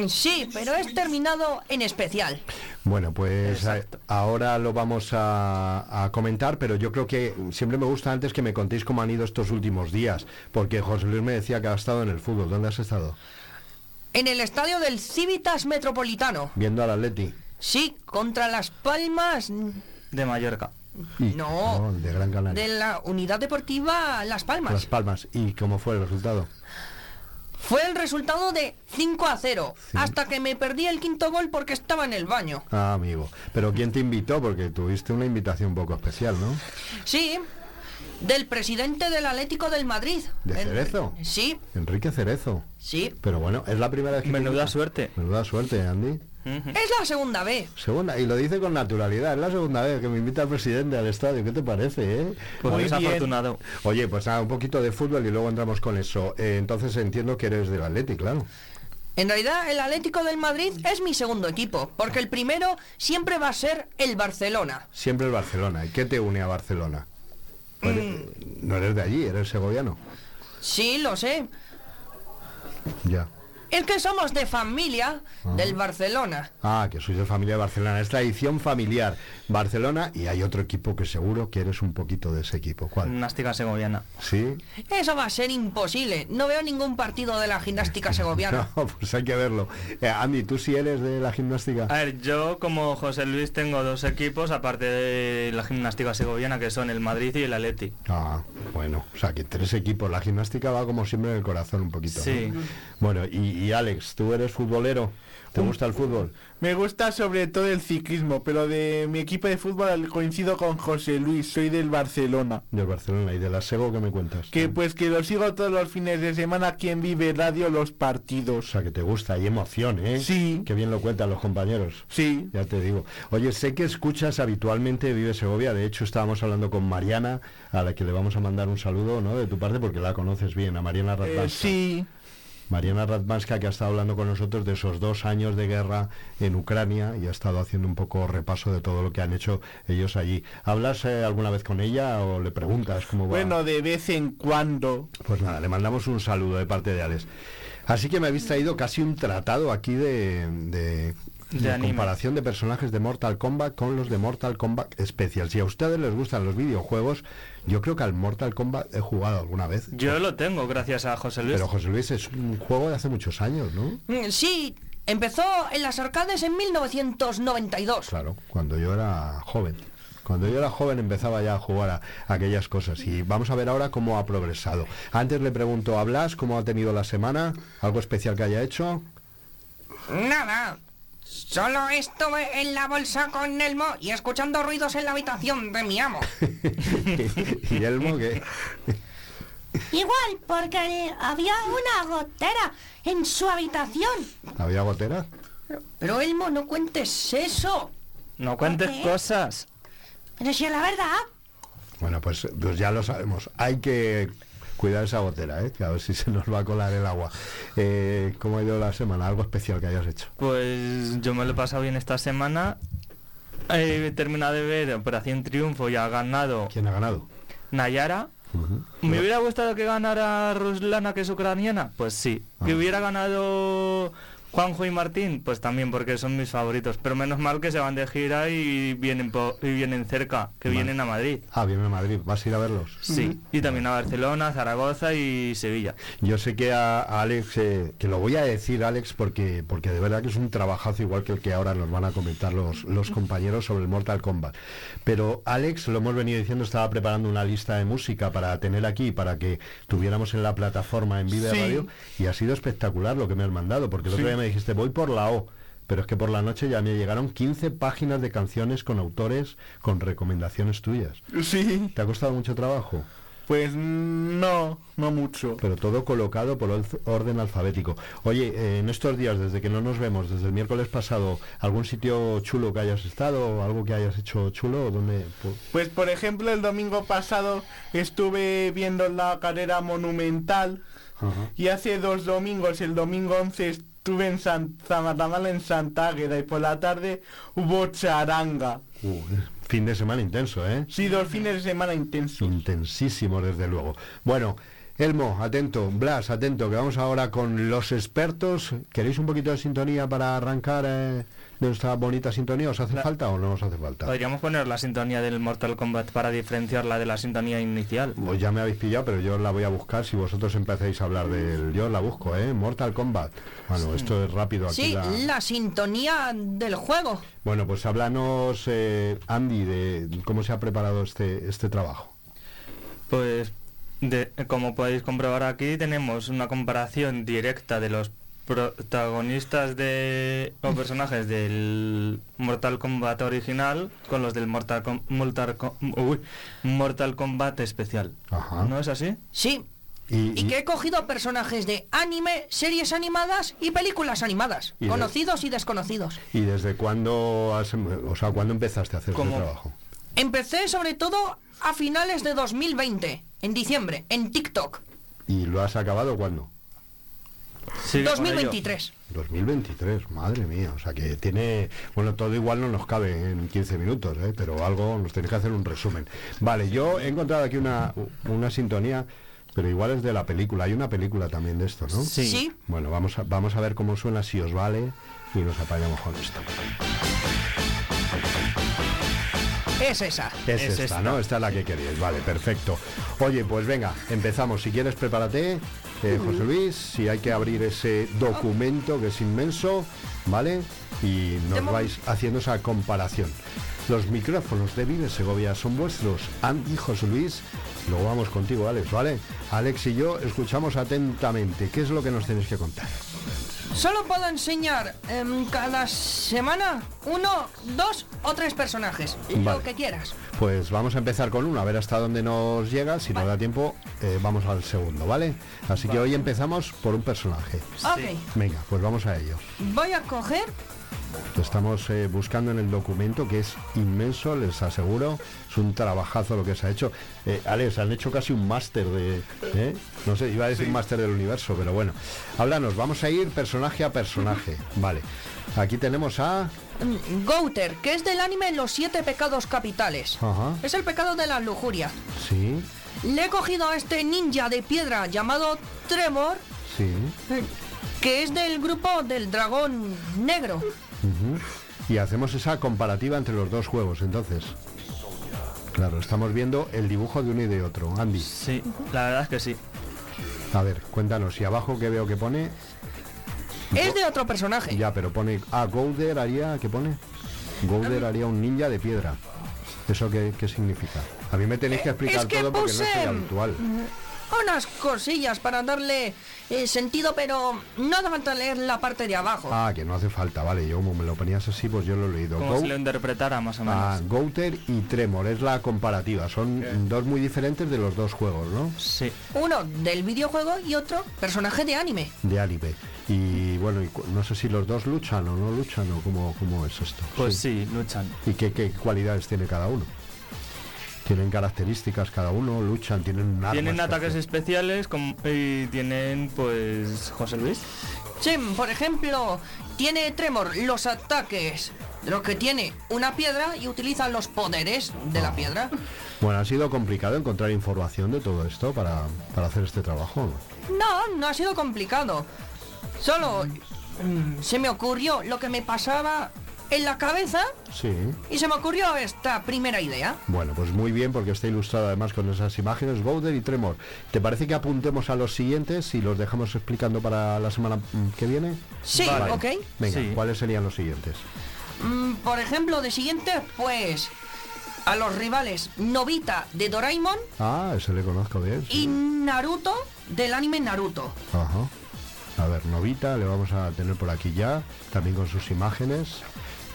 Sí, pero es terminado en especial. Bueno, pues a- ahora lo vamos a, a comentar, pero yo creo que siempre me gusta antes que me contéis cómo han ido estos últimos días, porque José Luis me decía que ha estado en el fútbol. ¿Dónde has estado? En el estadio del Civitas Metropolitano. Viendo al Atleti. Sí, contra Las Palmas De Mallorca. Y- No, de Gran Canaria. de la Unidad Deportiva Las Palmas. Las Palmas. ¿Y cómo fue el resultado? Fue el resultado de 5 a 0, hasta que me perdí el quinto gol porque estaba en el baño. Ah, amigo. Pero ¿quién te invitó? Porque tuviste una invitación un poco especial, ¿no? Sí, del presidente del Atlético del Madrid. ¿De En- Cerezo? Sí, Enrique Cerezo. sí. Pero bueno, es la primera vez que... Menuda suerte. Menuda suerte, Andy. Es la segunda vez. Segunda, y lo dice con naturalidad, es la segunda vez que me invita el presidente al estadio, ¿qué te parece? Eh? Pues Muy eres bien. afortunado. Oye, pues nada, un poquito de fútbol y luego entramos con eso. Eh, entonces entiendo que eres del Atleti, claro. En realidad, el Atlético del Madrid es mi segundo equipo, porque el primero siempre va a ser el Barcelona. Siempre el Barcelona. ¿Y qué te une a Barcelona? No eres, Mm. no eres de allí, eres segoviano. Sí, lo sé. Ya. Es que somos de familia Ah. del Barcelona. Ah, que sois de familia de Barcelona. Es tradición familiar. Barcelona y hay otro equipo que seguro que eres un poquito de ese equipo. ¿Cuál? Gimnástica segoviana. ¿Sí? Eso va a ser imposible. No veo ningún partido de la gimnástica segoviana. No, pues hay que verlo. Eh, Andy, ¿tú sí eres de la gimnástica? A ver, yo como José Luis tengo dos equipos, aparte de la gimnástica segoviana, que son el Madrid y el Atleti. Ah, bueno, o sea que tres equipos. La gimnástica va como siempre en el corazón un poquito. ¿no? Sí. Bueno, y, y Alex, ¿tú eres futbolero? ¿Te gusta el fútbol? Me gusta sobre todo el ciclismo, pero de mi equipo de fútbol coincido con José Luis, soy del Barcelona. Del Barcelona y de la Sego, ¿qué me cuentas? Que pues que lo sigo todos los fines de semana aquí en Vive Radio los O partidos. sea que te gusta, hay emoción, ¿eh? Sí. Qué bien lo cuentan los compañeros. Sí. Ya te digo. Oye, sé que escuchas habitualmente Vive Segovia. De hecho, estábamos hablando con Mariana, a la que le vamos a mandar un saludo, ¿no? De tu parte, porque la conoces bien, a Mariana Eh, Radvanska. sí. Mariana Radvanska, que ha estado hablando con nosotros de esos dos años de guerra en Ucrania y ha estado haciendo un poco repaso de todo lo que han hecho ellos allí. ¿Hablas eh, alguna vez con ella o le preguntas cómo va? Bueno, de vez en cuando. Pues nada, le mandamos un saludo de parte de Alex. Así que me habéis traído casi un tratado aquí de, de, de comparación de personajes de Mortal Kombat con los de Mortal Kombat Special. Si a ustedes les gustan los videojuegos, yo creo que al Mortal Kombat he jugado alguna vez. Yo lo tengo gracias a José Luis. Pero José Luis es un juego de hace muchos años, ¿no? Mm, Sí, empezó en las arcades en 1992. Claro, cuando yo era joven. Cuando yo era joven empezaba ya a jugar a, a aquellas cosas y vamos a ver ahora cómo ha progresado. Antes le pregunto a Blas cómo ha tenido la semana, algo especial que haya hecho. Nada. Solo estuve en la bolsa con Elmo y escuchando ruidos en la habitación de mi amo. y Elmo que Igual, porque había una gotera en su habitación. había gotera. Pero Elmo, no cuentes eso. No cuentes qué? cosas. Pero si es la verdad. Bueno, pues, pues ya lo sabemos. Hay que cuidar esa gotera, ¿eh? que a ver si se nos va a colar el agua. Eh, ¿Cómo ha ido la semana? Algo especial que hayas hecho. Pues yo me lo he pasado bien esta semana. He terminado de ver Operación Triunfo y ha ganado ¿Quién ha ganado? Nayara. ¿Me hubiera gustado que ganara Ruslana, que es ucraniana? Pues sí. Que Ah. hubiera ganado Juanjo y Martín, pues también porque son mis favoritos, pero menos mal que se van de gira y vienen po- y vienen cerca, que Vale. vienen a Madrid. Ah, viene a Madrid. ¿Vas a ir a verlos? Sí, y también a Barcelona, Zaragoza y Sevilla. Yo sé que a, a Alex, eh, que lo voy a decir Alex porque, porque de verdad que es un trabajazo igual que el que ahora nos van a comentar los, los compañeros sobre el Mortal Kombat. Pero Alex, lo hemos venido diciendo, estaba preparando una lista de música para tener aquí, para que tuviéramos en la plataforma en Vive Sí. Radio, y ha sido espectacular lo que me has mandado, porque el otro Sí. día me dijiste, voy por la O. Pero es que por la noche ya me llegaron 15 páginas de canciones con autores, con recomendaciones tuyas. Sí. ¿Te ha costado mucho trabajo? Pues no, no mucho. Pero todo colocado por or- orden alfabético. Oye, eh, en estos días, desde que no nos vemos, desde el miércoles pasado, ¿algún sitio chulo que hayas estado? ¿Algo que hayas hecho chulo? ¿Dónde? pu- Pues por ejemplo el domingo pasado estuve viendo la carrera monumental y hace dos domingos, el domingo 11 estuve en San, Zamatamala en Santa Águeda y por la tarde hubo charanga. Uh, fin de semana intenso, ¿eh? Sí, dos fines de semana intensos. Intensísimo, desde luego. Bueno, Elmo, atento, Blas, atento, que vamos ahora con los expertos. ¿Queréis un poquito de sintonía para arrancar eh, de nuestra bonita sintonía? ¿Os hace falta o no os hace falta? Podríamos poner la sintonía del Mortal Kombat para diferenciarla de la sintonía inicial. Pues ya me habéis pillado, pero yo la voy a buscar si vosotros empezáis a hablar del... Yo la busco, ¿eh? Mortal Kombat. Bueno, esto es rápido aquí. Sí, la- la sintonía del juego. Bueno, pues háblanos, eh, Andy, de cómo se ha preparado este, este trabajo. Pues de- como podéis comprobar aquí tenemos una comparación directa de los protagonistas de o personajes del Mortal Kombat original con los del Mortal, Com- Mortal, Com- uy, Mortal Kombat especial. Ajá. ¿No es así? Sí. Y, Y que he cogido personajes de anime, series animadas y películas animadas, Y de- conocidos y desconocidos. ¿Y desde cuándo, has, o sea, cuándo empezaste a hacer este ¿Cómo? trabajo? Empecé sobre todo a finales de 2020, en diciembre, en TikTok. ¿Y lo has acabado cuándo? Sigue con ello. 2023. 2023, madre mía, o sea que tiene, bueno, todo igual no nos cabe en 15 minutos, ¿eh? pero algo nos tenéis que hacer un resumen. Vale, yo he encontrado aquí una, una sintonía, pero igual es de la película, hay una película también de esto, ¿no? Sí. Sí. Bueno, vamos a, vamos a ver cómo suena, si os vale, y nos apañamos con esto. Es esa. Es, Es esta, esta. ¿no? Esta es la que queríais, vale, perfecto. Oye, pues venga, empezamos. Si quieres, prepárate, eh, José Luis, si hay que abrir ese documento que es inmenso, ¿vale? Y nos vais haciendo esa comparación. Los micrófonos de Vive Segovia son vuestros, Andy, José Luis. Luego vamos contigo, Alex, ¿vale? Alex y yo escuchamos atentamente. ¿Qué es lo que nos tenéis que contar? Solo puedo enseñar em, cada semana uno, dos o tres personajes. Vale. Lo que quieras. Pues vamos a empezar con uno, a ver hasta dónde nos llega. Si nos da tiempo, eh, vamos al segundo, ¿vale? Así que hoy empezamos por un personaje. Ok. Venga, pues vamos a ello. Voy a coger Estamos eh, buscando en el documento que es inmenso, les aseguro. Es un trabajazo lo que se ha hecho. Eh, Alex, han hecho casi un máster de... ¿eh? No sé, iba a decir máster del universo, pero bueno. Háblanos, vamos a ir personaje a personaje. Vale. Aquí tenemos a... mm, Gouter, que es del anime Los Siete Pecados Capitales. Ajá. Es el pecado de la lujuria. Sí, Le he cogido a este ninja de piedra llamado Tremor, sí. que es del grupo del dragón negro. Y hacemos esa comparativa entre los dos juegos, entonces. Claro, estamos viendo el dibujo de uno y de otro. Andy, Sí, la verdad es que sí. a ver, cuéntanos. Y abajo que veo que pone... Es de otro personaje. Ya, pero pone... Ah, Golder haría... ¿Qué pone? Golder haría un ninja de piedra. ¿Eso qué, qué significa? A mí me tenéis que explicar es que todo porque no soy habitual. mm, unas cosillas para darle eh, sentido, pero no hace falta leer la parte de abajo. Ah, que no hace falta, vale. Yo como me lo ponías así, pues yo lo he leído. Como Go- si lo interpretara más o menos. Ah, Gouter y Tremor, es la comparativa. Son dos muy diferentes de los dos juegos, ¿no? Sí. Uno del videojuego y otro personaje de anime. de anime. Y bueno, y cu- no sé si los dos luchan o no luchan o cómo, cómo es esto. Pues sí, luchan. ¿Y qué, qué cualidades tiene cada uno? Tienen características cada uno, luchan, tienen armas. Tienen que ataques especiales como- y tienen pues José Luis. Sí, por ejemplo, tiene Tremor los ataques, lo que tiene una piedra y utiliza los poderes de la piedra. Bueno, ha sido complicado encontrar información de todo esto para, para hacer este trabajo. ¿no? No, no ha sido complicado. Solo mm, se me ocurrió lo que me pasaba en la cabeza Sí. y se me ocurrió esta primera idea. Bueno, pues muy bien porque está ilustrado además con esas imágenes, Gouder y Tremor. ¿Te parece que apuntemos a los siguientes y los dejamos explicando para la semana mm, que viene? Sí, ok. Venga, Sí. ¿cuáles serían los siguientes? Mm, por ejemplo, de siguiente, pues a los rivales Novita de Doraemon Ah, ese le conozco bien. sí. y Naruto del anime Naruto. Ajá. A ver, Novita, le vamos a tener por aquí ya, también con sus imágenes.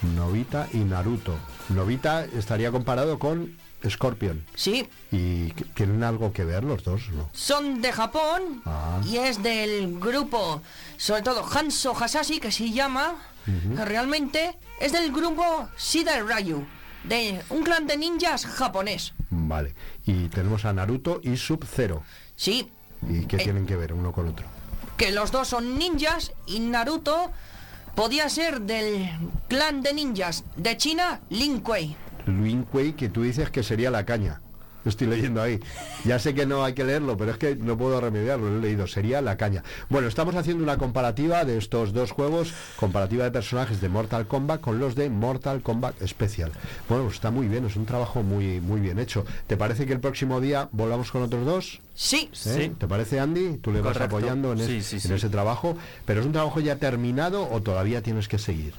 Novita y Naruto. Novita estaría comparado con Scorpion. Sí. ¿Y tienen algo que ver los dos? ¿no? Son de Japón Ah. y es del grupo, sobre todo Hanzo Hasashi, que se llama, que realmente es del grupo Shida Ryu, de un clan de ninjas japonés. Vale. Y tenemos a Naruto y Sub-Zero. Sí, ¿Y qué Eh. tienen que ver uno con otro? que los dos son ninjas y Naruto podía ser del clan de ninjas de China, Lin Kuei. Lin Kuei, que tú dices que sería la caña. Lo estoy leyendo ahí. Ya sé que no hay que leerlo, pero es que no puedo remediarlo, lo he leído. Sería la caña. Bueno, estamos haciendo una comparativa de estos dos juegos, comparativa de personajes de Mortal Kombat con los de Mortal Kombat Special. Bueno, pues está muy bien, es un trabajo muy, muy bien hecho. ¿Te parece que el próximo día volvamos con otros dos? Sí. ¿Eh? ¿Te parece, Andy? Tú le vas apoyando en, es- Sí, sí, en sí. ese trabajo, pero es un trabajo ya terminado o todavía tienes que seguir.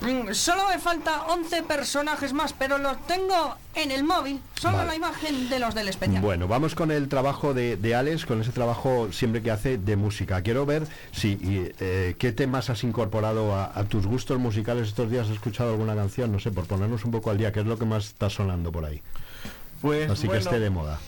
Mm, Solo me falta 11 personajes más, pero los tengo en el móvil. Solo Vale. la imagen de los del especial. Bueno, vamos con el trabajo de, de Alex, con ese trabajo siempre que hace de música. Quiero ver si y, eh, qué temas has incorporado a, a tus gustos musicales estos días. ¿Has escuchado alguna canción? No sé, por ponernos un poco al día, ¿qué es lo que más está sonando por ahí? Pues Así que esté de moda.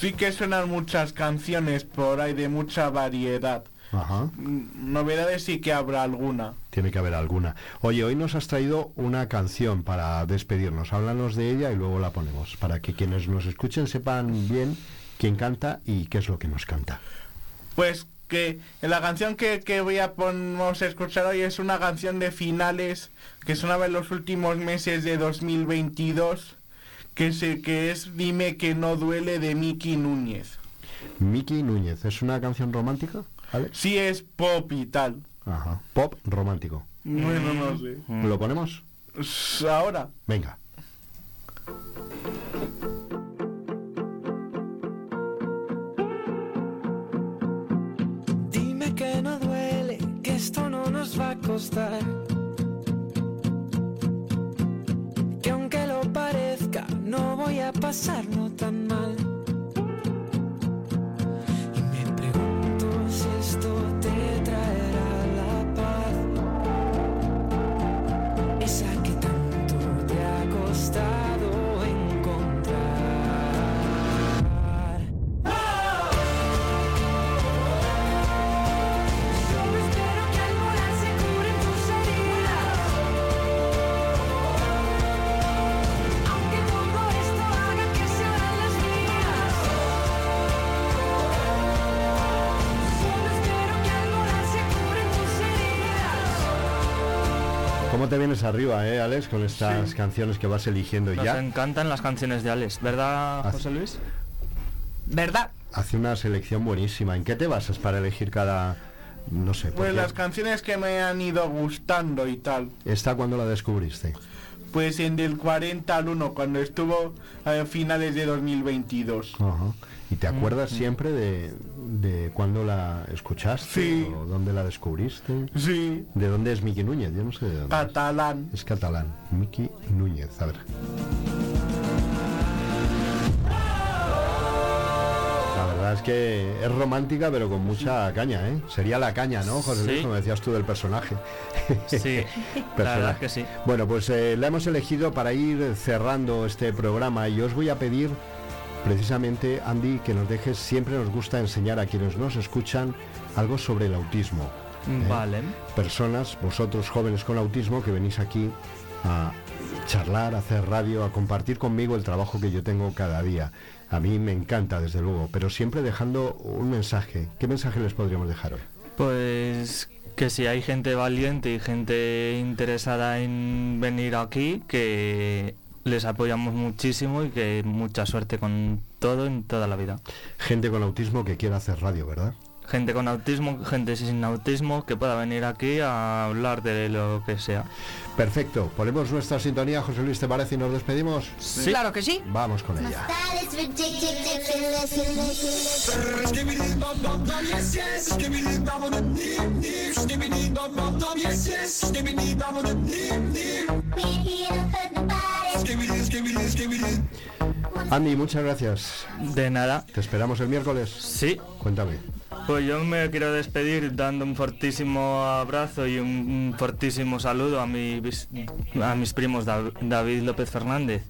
sí que suenan muchas canciones por ahí de mucha variedad. Ajá. Mm, Novedades sí que habrá alguna. Tiene que haber alguna. Oye, hoy nos has traído una canción para despedirnos. Háblanos de ella y luego la ponemos, para que quienes nos escuchen sepan bien quién canta y qué es lo que nos canta. Pues que la canción que, que voy a pon- vamos a escuchar hoy es una canción de finales que sonaba en los últimos meses de 2022 que, se, que es Dime que no duele de Miki Núñez. Miki Núñez, ¿es una canción romántica? ¿Alex? Sí es pop y tal. Ajá. Pop romántico. Bueno, no sé. ¿Lo ponemos? S- Ahora. Venga. Dime que no duele, que esto no nos va a costar. Que aunque lo parezca, no voy a pasarlo tan mal. Esa que tanto te ha costado te vienes arriba, eh, Alex, con estas canciones que vas eligiendo Nos ya? encantan las canciones de Alex, ¿verdad, José Luis? ¿Verdad? Hace una selección buenísima. ¿En qué te basas para elegir cada... no sé, Pues las canciones que me han ido gustando y tal. esta cuando la descubriste? Pues en del 40 al 1, cuando estuvo a finales de 2022. Ajá. ¿Y te acuerdas siempre de, de cuándo la escuchaste? Sí. ¿O dónde la descubriste? Sí. ¿De dónde es Miki Núñez? Yo no sé de dónde. es. Catalán. Es catalán. Miki Núñez. A ver. Verdad es que es romántica, pero con mucha caña, ¿eh? Sería la caña, ¿no, José Luis? Sí. Como decías tú del personaje. Sí, la verdad que sí. Bueno, pues eh, la hemos elegido para ir cerrando este programa y os voy a pedir precisamente, Andy, que nos dejes, siempre nos gusta enseñar a quienes nos escuchan algo sobre el autismo. ¿eh? Vale. Personas, vosotros jóvenes con autismo, que venís aquí a charlar, a hacer radio, a compartir conmigo el trabajo que yo tengo cada día. A mí me encanta, desde luego, pero siempre dejando un mensaje. ¿Qué mensaje les podríamos dejar hoy? Pues que si hay gente valiente y gente interesada en venir aquí, que les apoyamos muchísimo y que mucha suerte con todo en toda la vida. Gente con autismo que quiera hacer radio, ¿verdad? Gente con autismo, gente sin autismo, que pueda venir aquí a hablar de lo que sea. Perfecto, ponemos nuestra sintonía, José Luis, ¿te parece y nos despedimos? Claro que sí. Vamos con ella. Andy, muchas gracias. De nada. ¿Te esperamos el miércoles? Sí. Cuéntame. Pues yo me quiero despedir dando un fortísimo abrazo y un, fortísimo saludo a, mi a mis primos Dav- David López Fernández,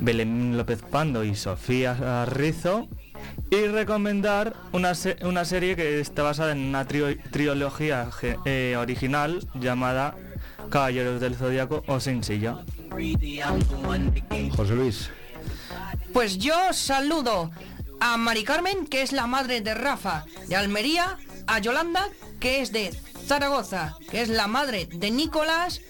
Belén López Pando y Sofía Rizo. Y recomendar una, se- una serie que está basada en una trilogía eh, original llamada Caballeros del Zodiaco o Sin Silla. José Luis. Pues yo saludo a Mari Carmen, que es la madre de Rafa de Almería, a Yolanda, que es de Zaragoza, que es la madre de Nicolás,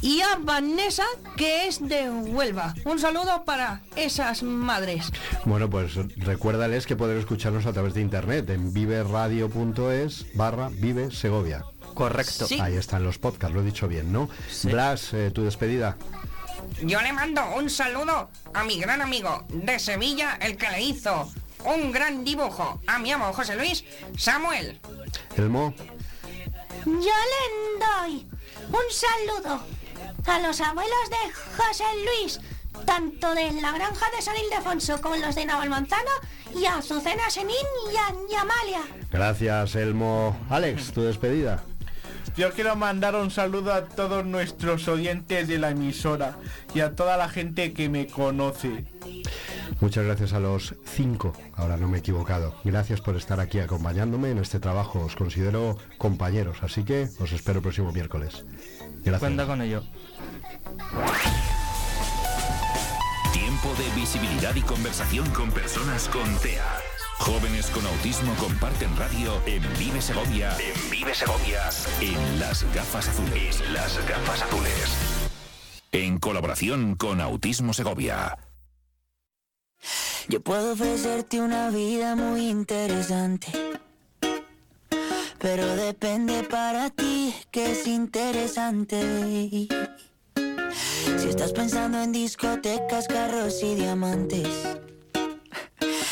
y a Vanessa, que es de Huelva. Un saludo para esas madres. Bueno, pues recuérdales que pueden escucharnos a través de internet en viveradio.es barra Vive Segovia. Correcto. Sí. Ahí están los podcasts, lo he dicho bien, ¿no? Blas, eh, tu despedida. Yo le mando un saludo a mi gran amigo de Sevilla, el que le hizo un gran dibujo a mi amo José Luis, Samuel. Elmo. Yo le doy un saludo a los abuelos de José Luis, tanto de la granja de San Ildefonso como los de Navalmanzano, y a Azucena Senín y a y a Amalia. Gracias, Elmo. Alex, tu despedida. Yo quiero mandar un saludo a todos nuestros oyentes de la emisora y a toda la gente que me conoce. Muchas gracias a los cinco, ahora no me he equivocado. Gracias por estar aquí acompañándome en este trabajo. Os considero compañeros, así que os espero el próximo miércoles. Gracias. Cuenta con ello. Tiempo de visibilidad y conversación con personas con TEA. Jóvenes con autismo comparten radio en Vive Segovia. En Vive Segovia. En las gafas azules. En las gafas azules. En colaboración con Autismo Segovia. Yo puedo ofrecerte una vida muy interesante. Pero depende para ti que es interesante. Si estás pensando en discotecas, carros y diamantes,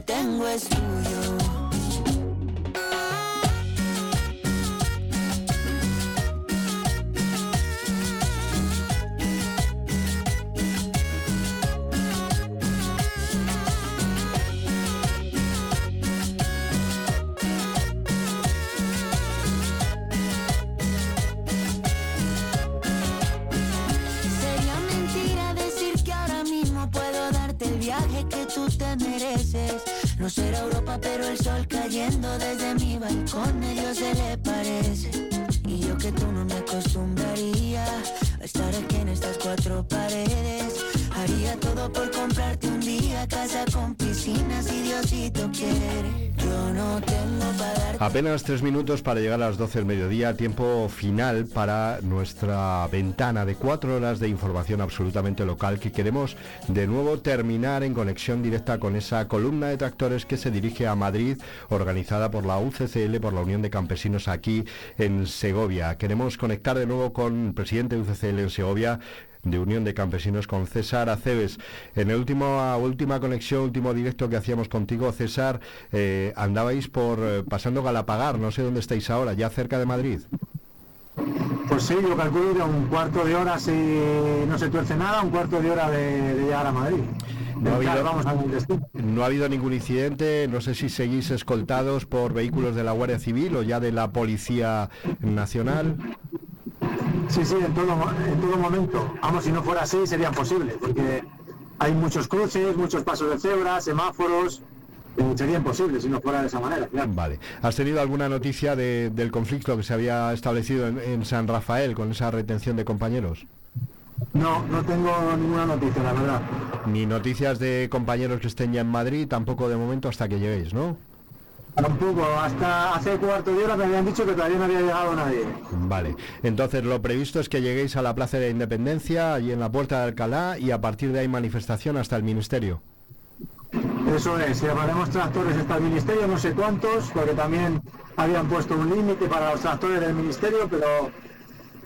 tengo es tuyo. Será Europa, pero el sol cayendo desde mi balcón a Dios se le parece. Y yo que tú no me acostumbraría a estar aquí en estas cuatro paredes. Haría todo por comprarte un día casa con piscina si Diosito quiere. Apenas tres minutos para llegar a las 12 del mediodía, tiempo final para nuestra ventana de cuatro horas de información absolutamente local que queremos de nuevo terminar en conexión directa con esa columna de tractores que se dirige a Madrid, organizada por la UCCL, por la Unión de Campesinos aquí en Segovia. Queremos conectar de nuevo con el presidente de UCCL en Segovia, de Unión de Campesinos con César Aceves. En el último última conexión, último directo que hacíamos contigo, César, eh, andabais por eh, pasando Galapagar, no sé dónde estáis ahora, ya cerca de Madrid. Pues sí, yo calculo que un cuarto de hora, si no se tuerce nada, un cuarto de hora de, de llegar a Madrid. No ha, habido, vamos al destino. no ha habido ningún incidente, no sé si seguís escoltados por vehículos de la Guardia Civil o ya de la Policía Nacional. Sí, sí, en todo, en todo momento. Vamos, si no fuera así sería imposible, porque hay muchos cruces, muchos pasos de cebra, semáforos. eh, sería imposible si no fuera de esa manera. claro. Vale. ¿Has tenido alguna noticia de- del conflicto que se había establecido en, en San Rafael con esa retención de compañeros? No, no tengo ninguna noticia, la verdad. Ni noticias de compañeros que estén ya en Madrid, tampoco de momento hasta que lleguéis, ¿no? Tampoco, hasta hace cuarto de hora me habían dicho que todavía no había llegado nadie. Vale. Entonces lo previsto es que lleguéis a la Plaza de la Independencia, allí en la Puerta de Alcalá, y a partir de ahí manifestación hasta el Ministerio. Eso es, llevaremos tractores hasta el ministerio, no sé cuántos, porque también habían puesto un límite para los tractores del ministerio, pero,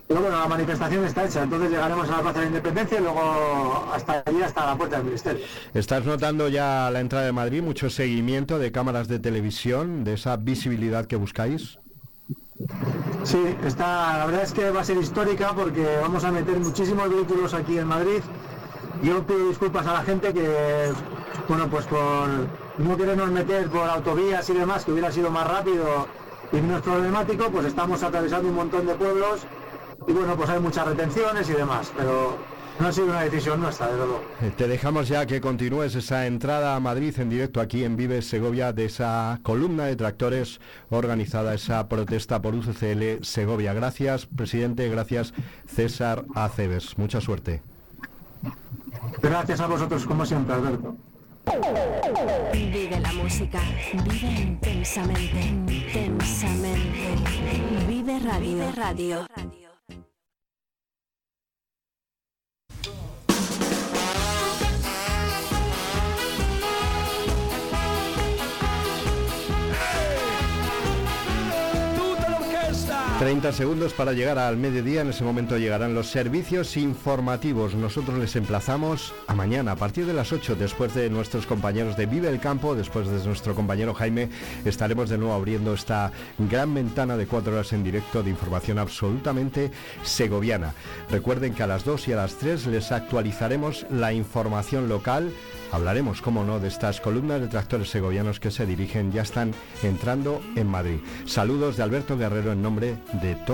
pero bueno, la manifestación está hecha, entonces llegaremos a la Plaza de la Independencia y luego hasta allí, hasta la puerta del ministerio. ¿Estás notando ya la entrada de Madrid mucho seguimiento de cámaras de televisión, de esa visibilidad que buscáis? Sí, está, la verdad es que va a ser histórica porque vamos a meter muchísimos vehículos aquí en Madrid. Yo pido disculpas a la gente que, bueno, pues por no querernos meter por autovías y demás, que hubiera sido más rápido y menos problemático, pues estamos atravesando un montón de pueblos y bueno, pues hay muchas retenciones y demás, pero no ha sido una decisión nuestra, desde luego. Eh, Te dejamos ya que continúes esa entrada a Madrid en directo aquí en Vives Segovia de esa columna de tractores organizada, esa protesta por UCCL Segovia. Gracias, presidente, gracias, César Aceves. Mucha suerte. Gracias a vosotros, como siempre, Alberto. Vive la música, vive intensamente, intensamente. Vive Radio. Vive Radio. 30 segundos para llegar al mediodía. En ese momento llegarán los servicios informativos. Nosotros les emplazamos a mañana a partir de las 8, después de nuestros compañeros de Vive el Campo, después de nuestro compañero Jaime, estaremos de nuevo abriendo esta gran ventana de cuatro horas en directo de información absolutamente segoviana. Recuerden que a las 2 y a las 3 les actualizaremos la información local. Hablaremos, como no, de estas columnas de tractores segovianos que se dirigen, ya están entrando en Madrid. Saludos de Alberto Guerrero en nombre de todos.